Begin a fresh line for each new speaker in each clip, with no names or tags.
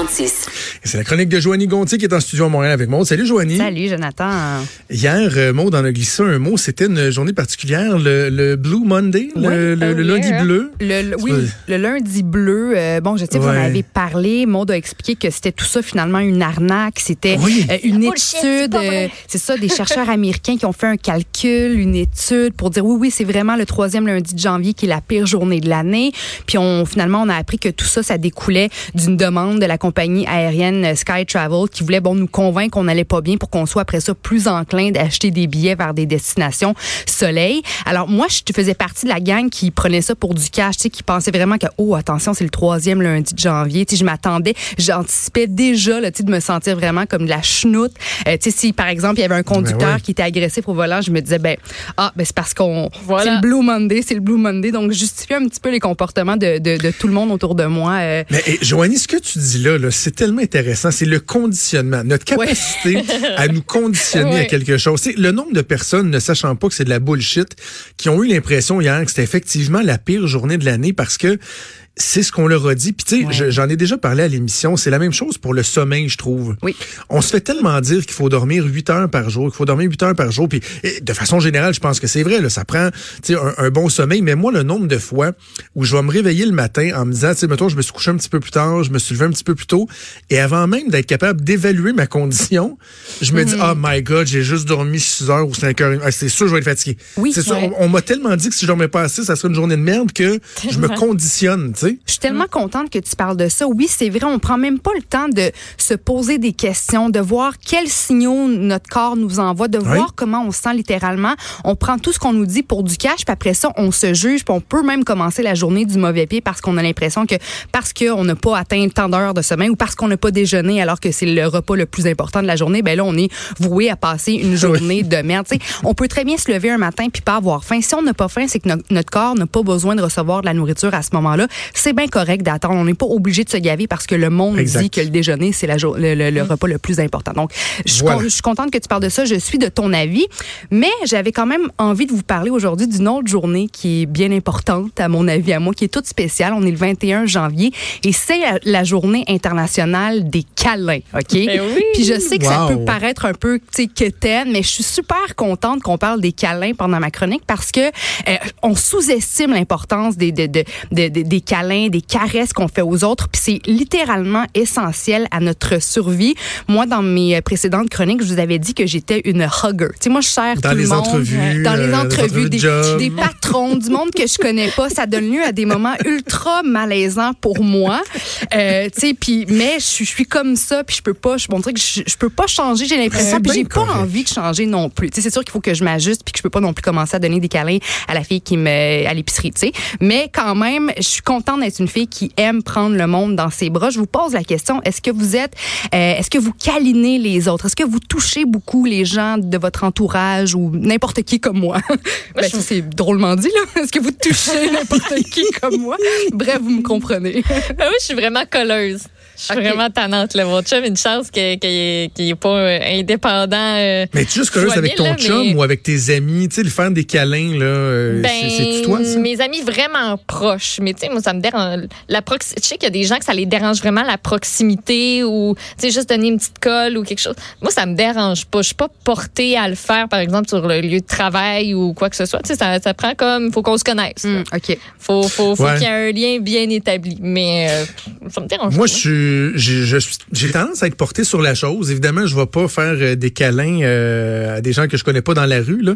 46.
C'est la chronique de Joanie Gontier qui est en studio à Montréal avec moi. Salut Joanie.
Salut Jonathan.
Hier, euh, Maud en a glissé un mot. C'était une journée particulière, le, le Blue Monday, le,
Oui,
le- le lundi
yeah.
bleu.
Le, le- oui, le lundi bleu. euh, bon, je sais que vous en avez parlé. Maud a expliqué que c'était tout ça finalement une arnaque. C'était
Oui.
euh, une étude. euh, C'est ça, des chercheurs américains qui ont fait un calcul, une étude pour dire oui, oui, c'est vraiment le troisième lundi de janvier qui est la pire journée de l'année. Puis on finalement on a appris que tout ça, ça découlait d'une demande de la compagnie aérienne Sky Travel qui voulait bon nous convaincre qu'on allait pas bien pour qu'on soit après ça plus enclin d'acheter des billets vers des destinations soleil. Alors moi, je faisais partie de la gang qui prenait ça pour du cash, tu sais, qui pensait vraiment que oh attention, c'est le troisième lundi de janvier. Tu sais, je m'attendais, j'anticipais déjà là, tu sais, de me sentir vraiment comme de la chenoute. Euh, tu sais, si par exemple il y avait un conducteur
Ben ouais.
qui était agressif au volant, je me disais ben ah ben c'est parce qu'on
Voilà.
c'est le Blue Monday, c'est le Blue Monday, donc je justifiais un petit peu les comportements de, de, de tout le monde autour de moi. euh,
Mais Joanie, ce que tu dis là, c'est tellement intéressant. C'est le conditionnement, notre capacité à nous conditionner à quelque chose. C'est le nombre de personnes ne sachant pas que c'est de la bullshit qui ont eu l'impression hier que c'était effectivement la pire journée de l'année parce que c'est ce qu'on leur a dit. Puis tu sais,
Ouais.
j'en ai déjà parlé à l'émission. C'est la même chose pour le sommeil, je trouve.
Oui.
On se fait tellement dire qu'il faut dormir 8 heures par jour, qu'il faut dormir 8 heures par jour. Puis de façon générale, je pense que c'est vrai. Là, ça prend tu sais, un, un bon sommeil. Mais moi, le nombre de fois où je vais me réveiller le matin en me disant, tu sais, mettons, je me suis couché un petit peu plus tard, je me suis levé un petit peu plus tôt, et avant même d'être capable d'évaluer ma condition, je me dis,
Mhm.
oh my God, j'ai juste dormi 6 heures ou 5 heures. Ah, c'est sûr, je vais être fatigué.
Oui,
c'est sûr.
ouais.
On, on m'a tellement dit que si je dormais pas assez, ça serait une journée de merde que je me conditionne, sais.
Je suis tellement contente que tu parles de ça. Oui, c'est vrai, on prend même pas le temps de se poser des questions, de voir quels signaux notre corps nous envoie, de voir comment on se sent littéralement. On prend tout ce qu'on nous dit pour du cash, puis après ça, on se juge, puis on peut même commencer la journée du mauvais pied parce qu'on a l'impression que parce qu'on n'a pas atteint tant d'heures de sommeil ou parce qu'on n'a pas déjeuné alors que c'est le repas le plus important de la journée, ben là, on est voué à passer une journée de merde. On peut très bien se lever un matin puis pas avoir faim. Si on n'a pas faim, c'est que no- notre corps n'a pas besoin de recevoir de la nourriture à ce moment-là. C'est bien correct d'attendre. On n'est pas obligé de se gaver parce que le monde
Exact.
dit que le déjeuner, c'est la le, le- le repas le plus important. Donc, je suis
Voilà.
con- je suis contente que tu parles de ça. Je suis de ton avis. Mais j'avais quand même envie de vous parler aujourd'hui d'une autre journée qui est bien importante, à mon avis, à moi, qui est toute spéciale. On est le 21 janvier et c'est la, la journée internationale des câlins, OK?
Ben oui.
Puis je sais que ça peut paraître un peu, tu sais, quétaine, mais je suis super contente qu'on parle des câlins pendant ma chronique parce que euh, on sous-estime l'importance des, de- de- de- de- des câlins, des caresses qu'on fait aux autres. Puis c'est littéralement essentiel à notre survie. Moi, dans mes euh, précédentes chroniques, je vous avais dit que j'étais une hugger. Tu sais, moi, je sers
Dans
tout
les
le monde.
entrevues,
Dans les
euh,
entrevues,
entrevues de
des, patrons, du monde que je connais pas. Ça donne lieu à des moments ultra malaisants pour moi. Euh, tu sais, puis mais je suis- je suis comme ça, puis je peux pas, je, dirait que je, je peux pas changer, j'ai l'impression, puis j'ai pas
correct.
envie de changer non plus. Tu sais, c'est sûr qu'il faut que je m'ajuste, puis que je peux pas non plus commencer à donner des câlins à la fille qui me à l'épicerie, tu sais. Mais quand même, je suis contente d'être une fille qui aime prendre le monde dans ses bras. Je vous pose la question est-ce que vous êtes, euh, est-ce que vous câlinez les autres? Est-ce que vous touchez beaucoup les gens de votre entourage ou n'importe qui comme moi? Ben, ça, c'est drôlement dit là. Est-ce que vous touchez n'importe qui comme moi? Bref, vous me comprenez.
Ah oui, je suis vraiment colleuse. Je suis vraiment tannante. Là. Mon chum, une chance qu'il n'est pas euh, indépendant. euh,
Mais tu es juste curieuse
Joanie,
avec ton
là,
chum
mais-
ou avec tes amis, tu sais, le faire des câlins, là, euh,
Ben,
c'est- c'est-tu toi, ça?
mes amis vraiment proches. Mais tu sais, moi, ça me dérange. La prox... Je sais qu'il y a des gens que ça les dérange vraiment la proximité ou, tu sais, juste donner une petite colle ou quelque chose. Moi, ça me dérange pas. Je suis pas portée à le faire, par exemple, sur le lieu de travail ou quoi que ce soit. Tu sais, ça, ça prend comme, faut qu'on se connaisse.
Hmm, ok.
Faut, faut, faut
Ouais.
qu'il y ait un lien bien établi. Mais euh, ça me dérange
Moi,
pas.
j'ai, je suis- j'ai tendance à être porté sur la chose. Évidemment, je vais pas faire euh, des câlins euh, à des gens que je connais pas dans la rue. Là.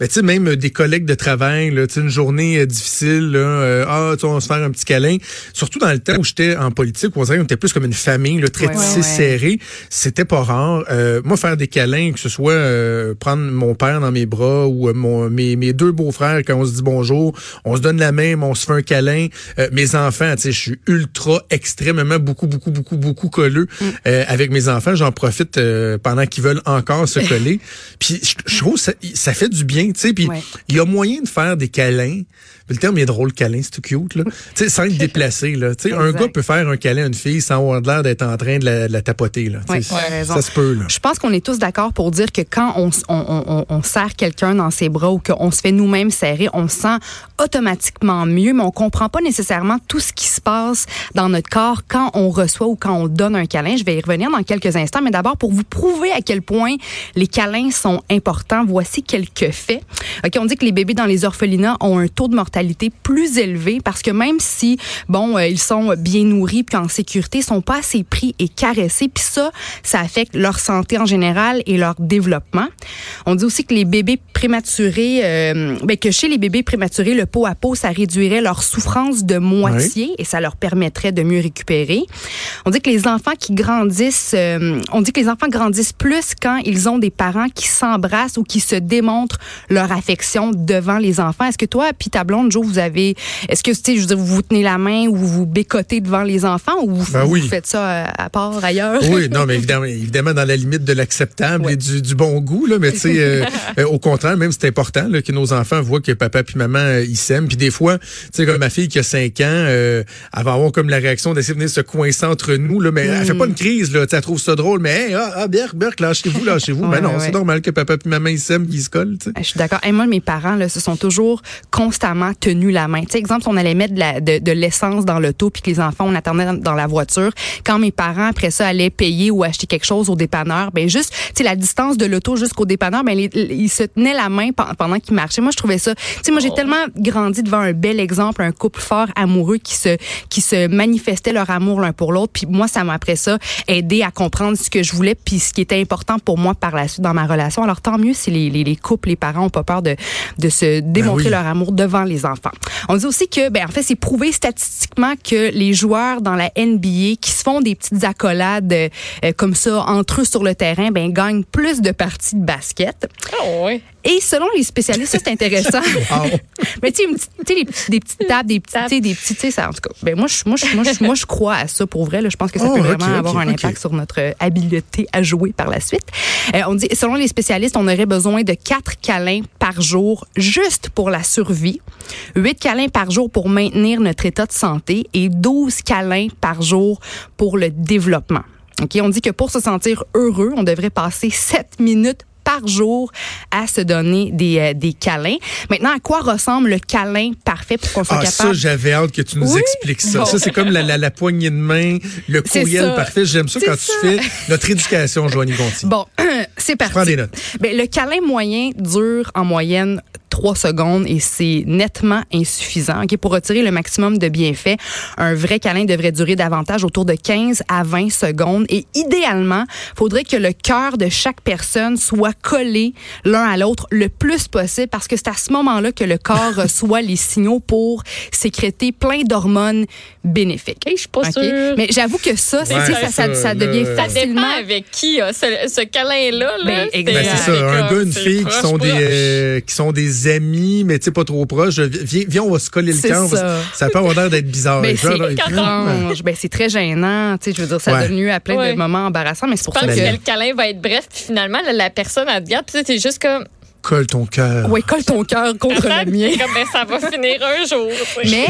Mais tu sais, même euh, des collègues de travail, là, tu sais, une journée difficile, là, euh, ah, on va se faire un petit câlin. Surtout dans le temps où j'étais en politique, où on dirait qu'on était plus comme une famille, là, très
Ouais,
tissée,
ouais.
C'était pas rare. Euh, moi, faire des câlins, que ce soit euh, prendre mon père dans mes bras ou euh, mon, mes, mes deux beaux-frères quand on se dit bonjour, on se donne la main, mais on se fait un câlin. Euh, mes enfants, tu sais, je suis ultra, extrêmement, beaucoup, beaucoup, beaucoup, beaucoup colleux euh, avec mes enfants. J'en profite euh, pendant qu'ils veulent encore se coller. Puis je, je trouve ça, ça fait du bien, tu sais. Puis
Ouais.
il y a moyen de faire des câlins. Le terme est drôle, câlin, c'est tout cute, là. Tu sais, sans être déplacé. Là. Tu sais, un gars peut faire un câlin à une fille sans avoir l'air d'être en train de la, de la tapoter. Là. Tu
Ouais,
ça se peut. Là.
Je pense qu'on est tous d'accord pour dire que quand on, on, on, on serre quelqu'un dans ses bras ou qu'on se fait nous-mêmes serrer, on se sent automatiquement mieux, mais on comprend pas nécessairement tout ce qui se passe dans notre corps quand on reçoit ou quand on donne un câlin. Je vais y revenir dans quelques instants, mais d'abord pour vous prouver à quel point les câlins sont importants, voici quelques faits. Ok, on dit que les bébés dans les orphelinats ont un taux de mortalité plus élevé parce que même si bon euh, ils sont bien nourris puis en sécurité, ils sont pas assez pris et caressés, puis ça ça affecte leur santé en général et leur développement. On dit aussi que les bébés prématurés, euh, ben, que chez les bébés prématurés, le pot à pot, ça réduirait leur souffrance de moitié et ça leur permettrait de mieux récupérer. On dit que les enfants qui grandissent, euh, on dit que les enfants grandissent plus quand ils ont des parents qui s'embrassent ou qui se démontrent leur affection devant les enfants. Est-ce que toi, puis ta blonde, Joe, vous avez, est-ce que tu sais, je veux dire, vous vous tenez la main ou vous vous bécotez devant les enfants ou vous,
Ben
vous faites ça euh, à part ailleurs?
Oui, non, mais évidemment, évidemment dans la limite de l'acceptable
Ouais.
et du, du bon goût, là, mais tu sais, euh, euh, au contraire, même c'est important là, que nos enfants voient que papa puis maman euh, ils s'aiment. Puis des fois, tu sais, comme ma fille qui a 5 ans, elle va avoir comme la réaction d'essayer de venir se coincer entre nous, là, mais elle fait pas une crise, là, tu sais, elle trouve ça drôle, mais hey, ah, ah Berk, Berk, lâchez-vous, lâchez-vous. Mais non,
ouais.
c'est normal que papa puis maman ils s'aiment, qu'ils se collent, tu sais.
Je suis d'accord. Et moi, mes parents, là, se sont toujours constamment tenus la main. Tu sais, exemple, on allait mettre de la- de, de l'essence dans l'auto puis que les enfants, on attendait dans, dans la voiture. Quand mes parents, après ça, allaient payer ou acheter quelque chose au dépanneur, ben juste, tu sais, la distance de l'auto jusqu'au dépanneur, ben les- ils se tenaient la main pen- pendant qu'ils marchaient. Moi, je trouvais ça. Tu sais, moi, j'ai tellement grandi devant un bel exemple, un couple fort, amoureux qui se qui se manifestait leur amour l'un pour l'autre. Puis moi, ça m'a après ça aidé à comprendre ce que je voulais puis ce qui était important pour moi par la suite dans ma relation. Alors tant mieux si les, les, les couples, les parents ont pas peur de de se démontrer
oui.
leur amour devant les On dit aussi que, ben en fait, c'est prouvé statistiquement que les joueurs dans la NBA qui se font des petites accolades euh, comme ça entre eux sur le terrain, ben gagnent plus de parties de basket.
Ah.
Et selon les spécialistes, ça c'est intéressant. Mais tu sais, des petites tables, des sais, des sais, ça, en tout cas. Ben moi, je, moi, je, moi, je, moi, je crois à ça pour vrai. Là, je pense que ça
Oh,
peut vraiment avoir un impact sur notre euh, habileté à jouer par la suite. Euh, on dit, selon les spécialistes, on aurait besoin de quatre câlins par jour juste pour la survie, huit câlins par jour pour maintenir notre état de santé et 12 câlins par jour pour le développement. OK, on dit que pour se sentir heureux, on devrait passer 7 minutes par jour à se donner des, euh, des câlins. Maintenant, à quoi ressemble le câlin parfait pour qu'on soit
Ah, ça, j'avais hâte que tu nous
Oui?
expliques ça.
Bon.
Ça, c'est comme la, la, la poignée de main, le courriel parfait. J'aime ça quand
ça.
tu fais notre éducation, Joanie Gonti.
Bon, c'est parti.
Prends des notes.
Ben, le câlin moyen dure en moyenne 3 secondes et c'est nettement insuffisant. Ok, Pour retirer le maximum de bienfaits, un vrai câlin devrait durer davantage autour de 15 à 20 secondes et idéalement, faudrait que le cœur de chaque personne soit collé l'un à l'autre le plus possible parce que c'est à ce moment-là que le corps reçoit les signaux pour sécréter plein d'hormones bénéfiques.
Hey, je suis pas
Ok?
sûre.
Mais j'avoue que ça,
Ouais,
ça, ça,
ça,
ça devient facilement
avec qui, hein, ce, ce câlin-là. Là,
Ben,
c'est-.
Ben, c'est ça, un gars, une fille qui
proche,
sont des euh, qui sont des amis, mais tu sais pas trop proches. Viens, viens, on va se coller le va
ça.
Ça peut avoir l'air d'être bizarre.
Ben, c'est. Ben, très gênant. Tu sais, je veux dire, ça
Ouais.
lieu à plein
Ouais.
de moments embarrassants, mais c'est pour
Je
ça
pense
que.
que le câlin va être bref, puis finalement, la, la personne, elle te garde, puis c'est juste comme.
Colle ton cœur.
Oui, colle ton cœur contre le mien.
comme, ben, ça va finir un jour.
Mais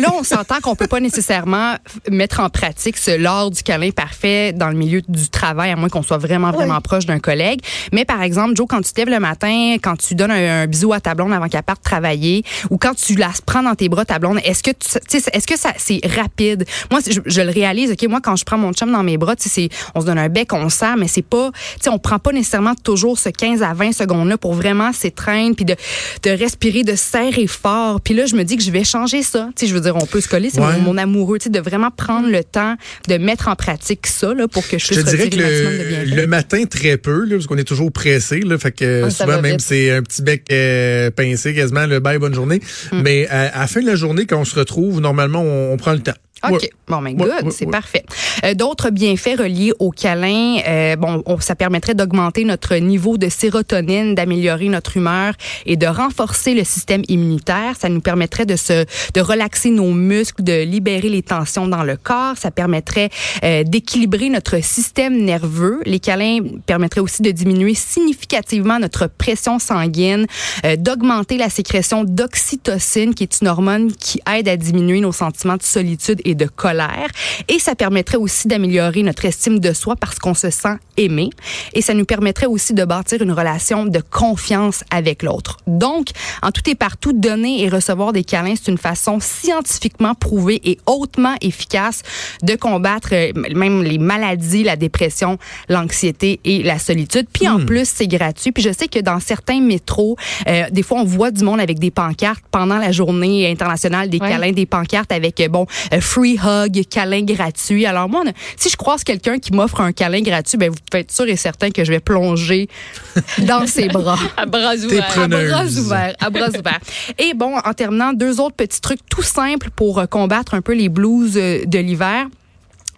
là, on s'entend qu'on peut pas nécessairement mettre en pratique ce l'art du câlin parfait dans le milieu du travail, à moins qu'on soit vraiment, vraiment proche d'un collègue. Mais par exemple, Joe, quand tu te lèves le matin, quand tu donnes un, un bisou à ta blonde avant qu'elle parte travailler, ou quand tu la prends dans tes bras, ta blonde, est-ce que est-ce que ça c'est rapide? Moi, je, je le réalise. Ok, moi, quand je prends mon chum dans mes bras, tu sais, c'est- on se donne un bec, on serre, mais c'est pas, tu sais, on prend pas nécessairement toujours ce 15 à 20 secondes là pour vraiment s'étreindre puis de, de respirer, de serrer fort. Puis là, je me dis que je vais changer ça. Tu sais, je veux dire, on peut se coller, c'est
Ouais.
mon, mon amoureux, tu sais, de vraiment prendre le temps de mettre en pratique ça là pour que je
Je
puisse
te dirais que
le de
matin, très peu, là, parce qu'on est toujours pressé. Là, fait que
Ah,
souvent, même, c'est un petit bec euh, pincé quasiment, le bye, bonne journée.
Mm.
Mais à, à la fin de la journée, quand on se retrouve, normalement, on, on prend le temps.
OK.
Ouais.
Bon, mais
Ouais,
good,
ouais,
c'est
ouais.
parfait. Euh, D'autres bienfaits reliés au câlin, euh, bon, on- ça permettrait d'augmenter notre niveau de sérotonine, d'améliorer notre humeur et de renforcer le système immunitaire. Ça nous permettrait de se, de relaxer nos muscles, de libérer les tensions dans le corps. Ça permettrait euh, d'équilibrer notre système nerveux. Les câlins permettraient aussi de diminuer significativement notre pression sanguine, euh, d'augmenter la sécrétion d'oxytocine, qui est une hormone qui aide à diminuer nos sentiments de solitude et de colère. Et ça permettrait aussi d'améliorer notre estime de soi parce qu'on se sent aimé. Et ça nous permettrait aussi de bâtir une relation de confiance avec l'autre. Donc, en tout et partout, donner et recevoir des câlins, c'est une façon scientifiquement prouvée et hautement efficace de combattre euh, même les maladies, la dépression, l'anxiété et la solitude. Puis en plus, c'est gratuit. Puis je sais que dans certains métros, euh, des fois, on voit du monde avec des pancartes pendant la journée internationale des
Ouais.
câlins, des pancartes avec, euh, bon, euh, free hug, câlin gratuit. Alors moi, on a- si je croise quelqu'un qui m'offre un câlin gratuit, ben vous pouvez être sûr et certain que je vais plonger dans ses bras.
À bras ouverts.
À bras ouverts, à bras ouverts. Et bon, en terminant, deux autres petits trucs tout simples pour euh, combattre un peu les blues euh, de l'hiver.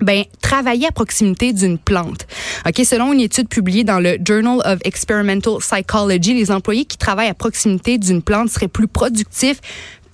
Ben, travailler à proximité d'une plante. OK, selon une étude publiée dans le Journal of Experimental Psychology, les employés qui travaillent à proximité d'une plante seraient plus productifs,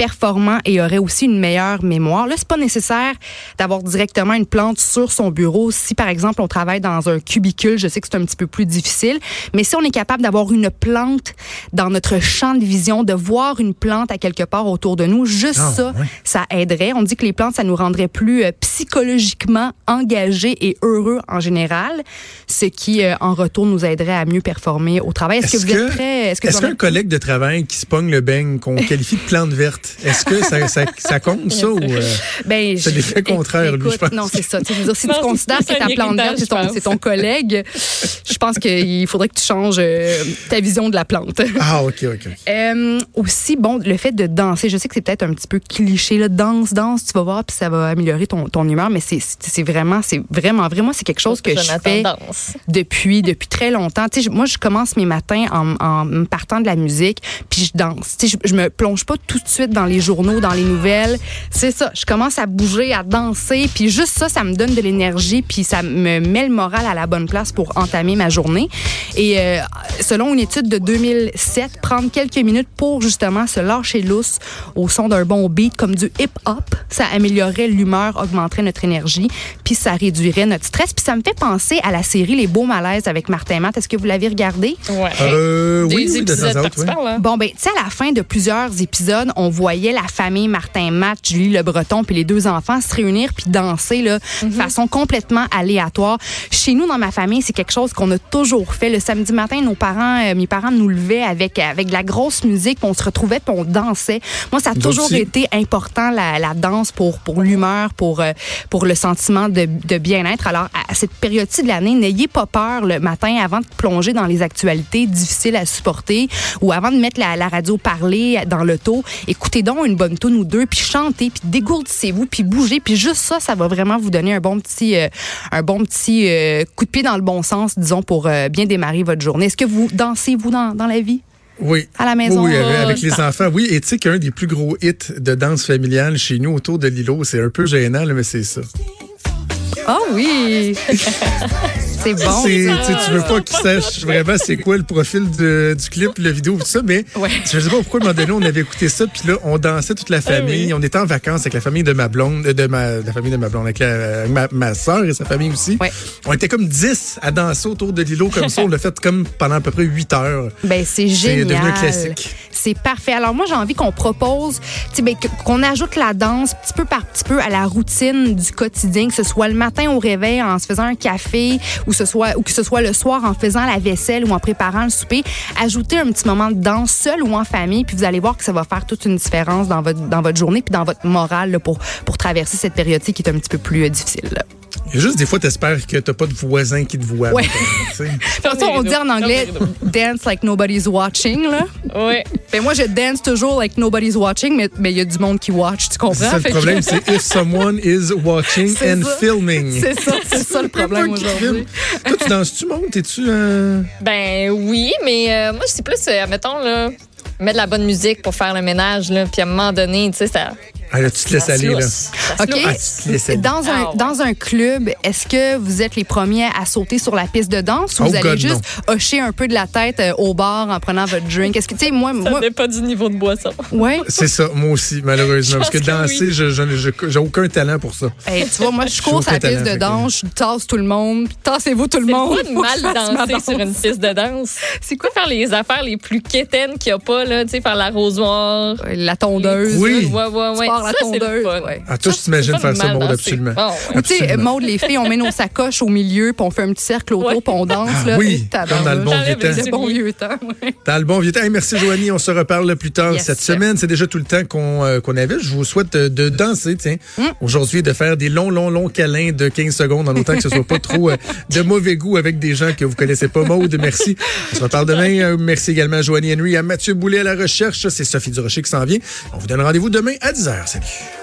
performants et auraient aussi une meilleure mémoire. Là, c'est pas nécessaire d'avoir directement une plante sur son bureau. Si par exemple on travaille dans un cubicule, je sais que c'est un petit peu plus difficile, mais si on est capable d'avoir une plante dans notre champ de vision, de voir une plante à quelque part autour de nous, juste
Ah,
ça, ça aiderait. On dit que les plantes, ça nous rendrait plus euh, psychologiquement engagés et heureux en général, ce qui, euh, en retour, nous aiderait à mieux performer au travail. Est-ce que vous êtes? Est-ce
qu'un
êtes-
collègue de travail qui se pogne le beigne, qu'on qualifie de plante verte, est-ce que ça, ça, ça compte, ça? Ou, euh,
Ben,
C'est
je-
l'effet contraire, lui,
écoute,
je pense?
Non, c'est ça. Tu je veux dire, si
Non,
tu considères que ta plante verte, c'est ton,
je
collègue, je pense qu'il faudrait que tu changes euh, ta vision de la plante.
Ah, OK, OK.
Euh, aussi, bon, le fait de danser, je sais que c'est peut-être un petit peu cliché, là, danse, danse, tu vas voir, puis ça va améliorer ton, ton humeur, mais c'est vraiment, c'est vraiment, vraiment, c'est quelque chose que je
Jonathan
fais
danse.
depuis depuis très longtemps. Tu sais, je- moi, je commence mes matins en, en me partant de la musique, puis je danse. Tu sais, je, je me plonge pas tout de suite dans les journaux, dans les nouvelles. C'est ça. Je commence à bouger, à danser, puis juste ça, ça me donne de l'énergie, puis ça me met le moral à la bonne place pour entamer ma journée. Et euh, selon une étude de 2007, prendre quelques minutes pour justement se lâcher lousse au son d'un bon beat comme du hip-hop, ça améliorerait l'humeur, augmenterait notre énergie, puis ça réduirait notre stress. Puis ça me fait penser à la série Les Beaux Malaises avec Martin Matt. Est-ce que vous l'avez regardé?
Ouais.
Euh, oui,
Des
oui, de temps
épisodes
à autre,
par-ci
oui.
par-là.
Bon, ben, tu sais, à la fin de plusieurs épisodes, on voyait la famille Martin Matt, Julie Le Breton, puis les deux enfants se réunir puis danser là, de façon complètement aléatoire. Chez nous, dans ma famille, c'est quelque chose qu'on a toujours fait. Le samedi matin, nos parents, euh, mes parents nous levaient avec avec de la grosse musique, puis on se retrouvait puis on dansait. Moi, ça a toujours été important la, la danse pour pour l'humeur, pour euh, pour le sentiment de, de bien-être. Alors, à cette période-ci de l'année, n'ayez pas peur le matin avant de plonger dans les actualités difficiles à supporter ou avant de mettre la, la radio parler dans l'auto. Écoutez donc une bonne tune ou deux, puis chantez, puis dégourdissez-vous, puis bougez, puis juste ça, ça va vraiment vous donner un bon petit, euh, un bon petit euh, coup de pied dans le bon sens, disons, pour euh, bien démarrer votre journée. Est-ce que vous dansez, vous, dans, dans la vie?
Oui.
À la maison?
Oui, avec,
Oh,
avec les enfants. Oui, et tu sais qu'un des plus gros hits de danse familiale chez nous autour de l'îlot, c'est un peu gênant, là, mais c'est ça.
Ah oui! c'est bon.
C'est- tu veux pas qu'ils sachent vraiment c'est quoi le profil de- du clip, la vidéo, tout ça, mais
Ouais.
je sais pas pourquoi, à un moment donné, on avait écouté ça, puis là, on dansait toute la famille.
oui.
On était en vacances avec la famille de ma blonde, euh, de ma, la famille de ma blonde, avec, la- ma, ma soeur et sa famille aussi.
Ouais.
On était comme 10 à danser autour de l'îlot comme ça. On l'a fait comme pendant à peu près 8 heures.
Ben, c'est
C'est
génial.
devenu un classique.
C'est parfait. Alors moi, j'ai envie qu'on propose, ben, qu'on ajoute la danse petit peu par petit peu à la routine du quotidien, que ce soit le matin au réveil en se faisant un café, ou que ce soit le soir en faisant la vaisselle ou en préparant le souper. Ajoutez un petit moment de danse seul ou en famille, puis vous allez voir que ça va faire toute une différence dans votre journée puis dans votre morale pour traverser cette période-ci qui est un petit peu plus euh, difficile.
Il y a juste des fois, t'espères que t'as pas de voisin qui te voit.
Ouais. De toute façon, on dit en anglais dance like nobody's watching là.
Ouais.
Ben moi, je dance toujours like nobody's watching, mais mais il y a du monde qui watch, tu comprends?
C'est ça le
que-
problème, c'est if someone is watching and
ça.
filming.
C'est ça, c'est ça le problème aujourd'hui.
Toi, tu danses-tu, montes? T'es-tu. euh,
Ben oui, mais euh, moi, c'est plus, euh, mettons, là, mettre de la bonne musique pour faire le ménage, là, puis à un moment donné, tu sais, ça.
Ah, là, tu te laisses aller, là.
OK.
lousse.
Ah, tu te laisses aller.
Dans un,
Ah
dans un club, est-ce que vous êtes les premiers à sauter sur la piste de danse ou
Oh
vous allez
God,
juste hocher un peu de la tête euh, au bar en prenant votre drink? Est-ce que, tu sais, moi,
Ça
moi,
dépend du niveau de boisson.
ouais.
C'est ça, moi aussi, malheureusement. Parce que
pense que
danser,
oui.
je je- je- j'ai aucun talent pour ça.
Hey, tu vois, moi, je cours sur la
aucun
piste de
talent, fait que-
danse, je tasse tout le monde, puis tassez-vous tout le
C'est
monde.
pas de
Faut que je
mal
fasse ma
danser sur une piste de danse?
C'est quoi?
Faire les affaires les plus quétaines qu'il n'y a pas, là, tu sais, faire l'arrosoir.
Euh, La tondeuse.
Oui.
Ouais, ouais, ouais.
Tu pars la
Ça, c'est le
tondeuse, ouais.
Ah, toi, je t'imagine faire ça,
mal
Maud,
danser.
absolument.
Bon, ouais.
Ou tu sais. Maude, les filles, on met nos sacoches au milieu, puis on fait un petit cercle autour,
Ouais.
puis on danse.
Ah
là.
oui, comme dans le bon vieux temps.
bon vieux temps, ouais.
Dans le bon vieux temps. Hey, merci, Joanie. On se reparle plus tard
Yes.
cette semaine. C'est déjà tout le temps qu'on euh, avait. Je vous souhaite de, de danser, tiens.
Mm.
Aujourd'hui, de faire des longs, longs, longs câlins de 15 secondes en autant que ce soit pas trop euh, de mauvais goût avec des gens que vous connaissez pas. Maude, merci. On se reparle demain. Euh, merci également à Joanie Henry, à Mathieu Boulet à la recherche. C'est Sophie Durocher qui s'en vient. On vous donne rendez-vous demain à 10h. Salut.